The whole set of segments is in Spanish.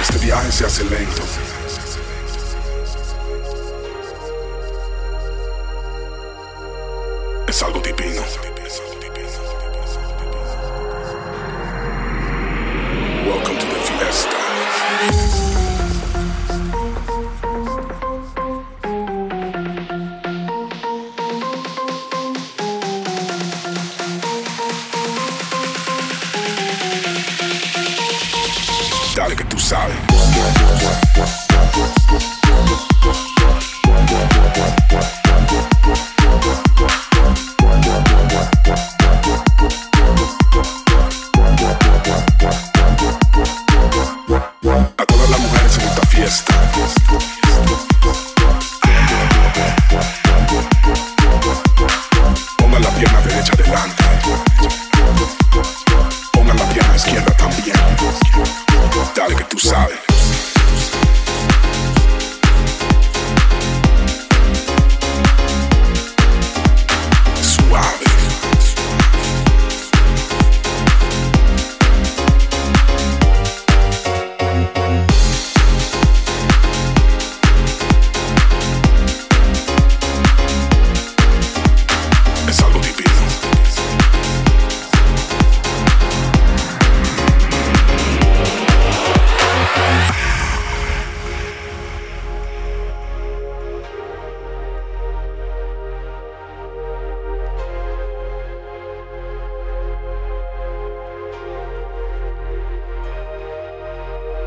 Este viaje se hace lento. Es algo divino. Sabes.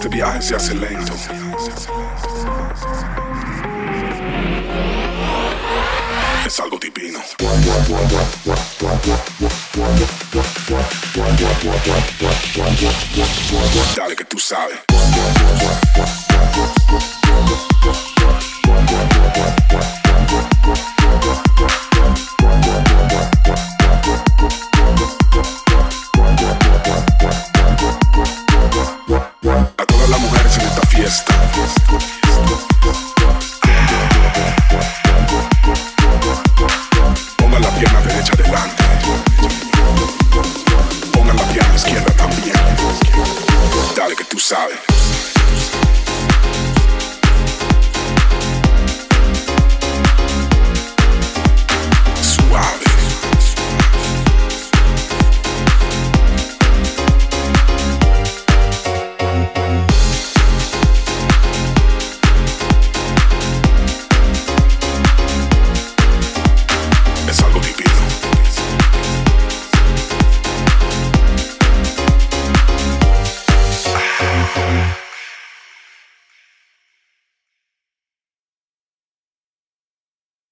Este viaje se hace lento. Es algo divino. Dale que tú sabes. Esta fiesta.